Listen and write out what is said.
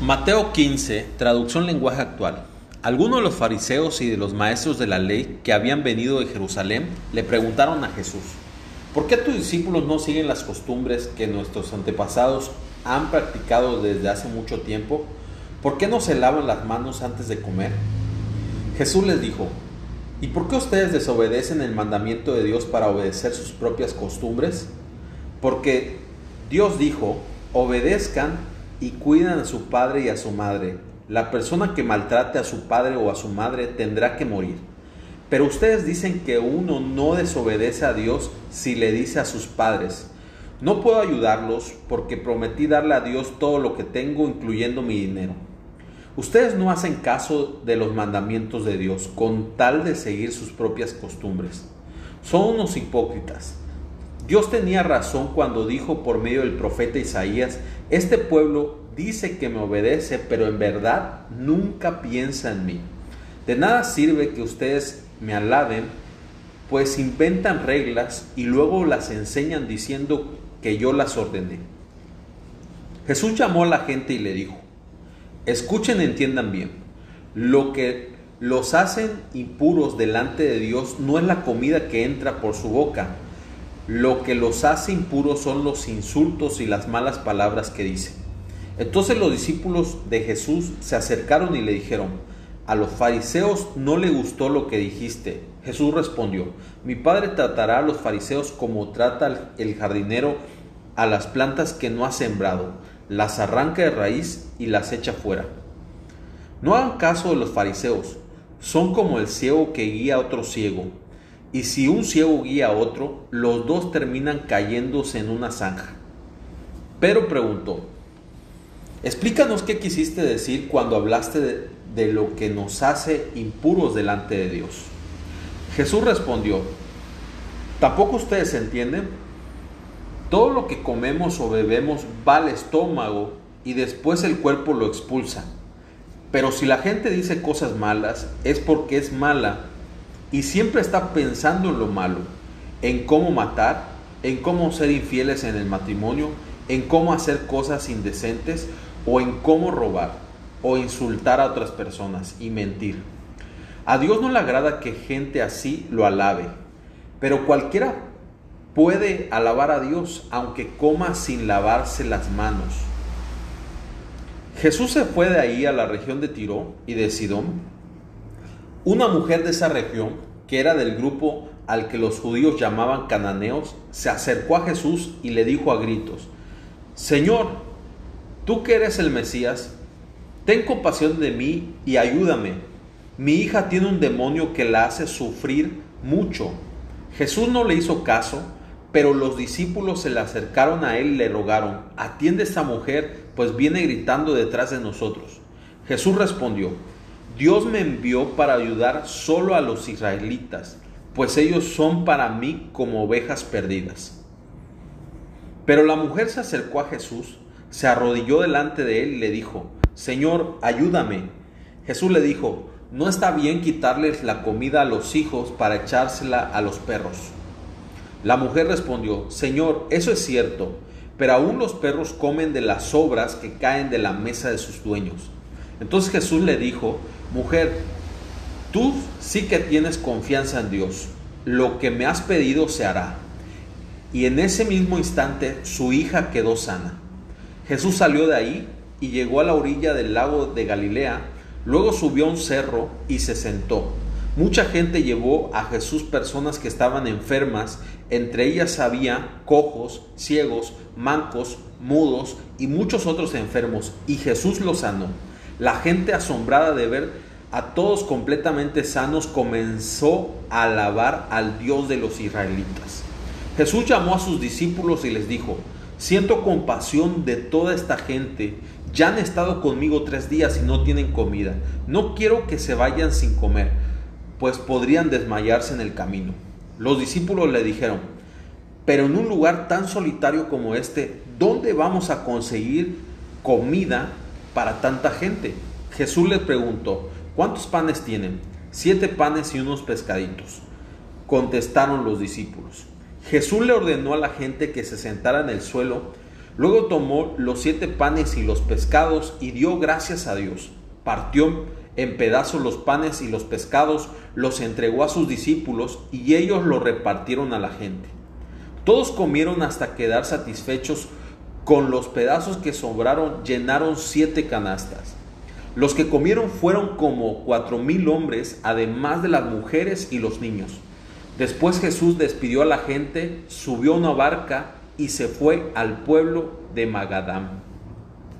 Mateo 15, traducción lenguaje actual. Algunos de los fariseos y de los maestros de la ley que habían venido de Jerusalén le preguntaron a Jesús, ¿por qué tus discípulos no siguen las costumbres que nuestros antepasados han practicado desde hace mucho tiempo? ¿Por qué no se lavan las manos antes de comer? Jesús les dijo, ¿y por qué ustedes desobedecen el mandamiento de Dios para obedecer sus propias costumbres? Porque Dios dijo, obedezcan y cuidan a su padre y a su madre. La persona que maltrate a su padre o a su madre tendrá que morir. Pero ustedes dicen que uno no desobedece a Dios si le dice a sus padres, no puedo ayudarlos porque prometí darle a Dios todo lo que tengo, incluyendo mi dinero. Ustedes no hacen caso de los mandamientos de Dios con tal de seguir sus propias costumbres. Son unos hipócritas. Dios tenía razón cuando dijo por medio del profeta Isaías, este pueblo dice que me obedece, pero en verdad nunca piensa en mí. De nada sirve que ustedes me alaben, pues inventan reglas y luego las enseñan diciendo que yo las ordené. Jesús llamó a la gente y le dijo, escuchen y entiendan bien, lo que los hacen impuros delante de Dios no es la comida que entra por su boca, lo que los hace impuros son los insultos y las malas palabras que dicen. Entonces los discípulos de Jesús se acercaron y le dijeron, a los fariseos no le gustó lo que dijiste. Jesús respondió, mi padre tratará a los fariseos como trata el jardinero a las plantas que no ha sembrado, las arranca de raíz y las echa fuera. No hagan caso de los fariseos, son como el ciego que guía a otro ciego. Y si un ciego guía a otro, los dos terminan cayéndose en una zanja. Pero preguntó, explícanos qué quisiste decir cuando hablaste de, de, lo que nos hace impuros delante de Dios. Jesús respondió, ¿tampoco ustedes entienden? Todo lo que comemos o bebemos va al estómago y después el cuerpo lo expulsa. Pero si la gente dice cosas malas, es porque es mala y siempre está pensando en lo malo, en cómo matar, en cómo ser infieles en el matrimonio, en cómo hacer cosas indecentes o en cómo robar o insultar a otras personas y mentir. A Dios no le agrada que gente así lo alabe, pero cualquiera puede alabar a Dios aunque coma sin lavarse las manos. Jesús se fue de ahí a la región de Tiro y de Sidón una mujer de esa región, que era del grupo al que los judíos llamaban cananeos, se acercó a Jesús y le dijo a gritos, Señor, tú que eres el Mesías, ten compasión de mí y ayúdame. Mi hija tiene un demonio que la hace sufrir mucho. Jesús no le hizo caso, pero los discípulos se le acercaron a él y le rogaron, atiende a esta mujer, pues viene gritando detrás de nosotros. Jesús respondió, Dios me envió para ayudar solo a los israelitas, pues ellos son para mí como ovejas perdidas. Pero la mujer se acercó a Jesús, se arrodilló delante de él y le dijo, Señor, ayúdame. Jesús le dijo, no está bien quitarles la comida a los hijos para echársela a los perros. La mujer respondió, Señor, eso es cierto, pero aún los perros comen de las sobras que caen de la mesa de sus dueños. Entonces Jesús le dijo, mujer, tú sí que tienes confianza en Dios, lo que me has pedido se hará. Y en ese mismo instante su hija quedó sana. Jesús salió de ahí y llegó a la orilla del lago de Galilea, luego subió a un cerro y se sentó. Mucha gente llevó a Jesús personas que estaban enfermas, entre ellas había cojos, ciegos, mancos, mudos y muchos otros enfermos, y Jesús los sanó. La gente asombrada de ver a todos completamente sanos comenzó a alabar al Dios de los israelitas. Jesús llamó a sus discípulos y les dijo, siento compasión de toda esta gente, ya han estado conmigo tres días y no tienen comida, no quiero que se vayan sin comer, pues podrían desmayarse en el camino. Los discípulos le dijeron, pero en un lugar tan solitario como este, ¿dónde vamos a conseguir comida para tanta gente? Jesús les preguntó, ¿cuántos panes tienen? Siete panes y unos pescaditos. Contestaron los discípulos. Jesús le ordenó a la gente que se sentara en el suelo, Luego tomó los siete panes y los pescados y dio gracias a Dios. Partió en pedazos los panes y los pescados, los entregó a sus discípulos y ellos lo repartieron a la gente. Todos comieron hasta quedar satisfechos con los pedazos que sobraron, llenaron siete canastas. Los que comieron fueron como cuatro mil hombres, además de las mujeres y los niños. Después Jesús despidió a la gente, subió a una barca y se fue al pueblo de Magadán.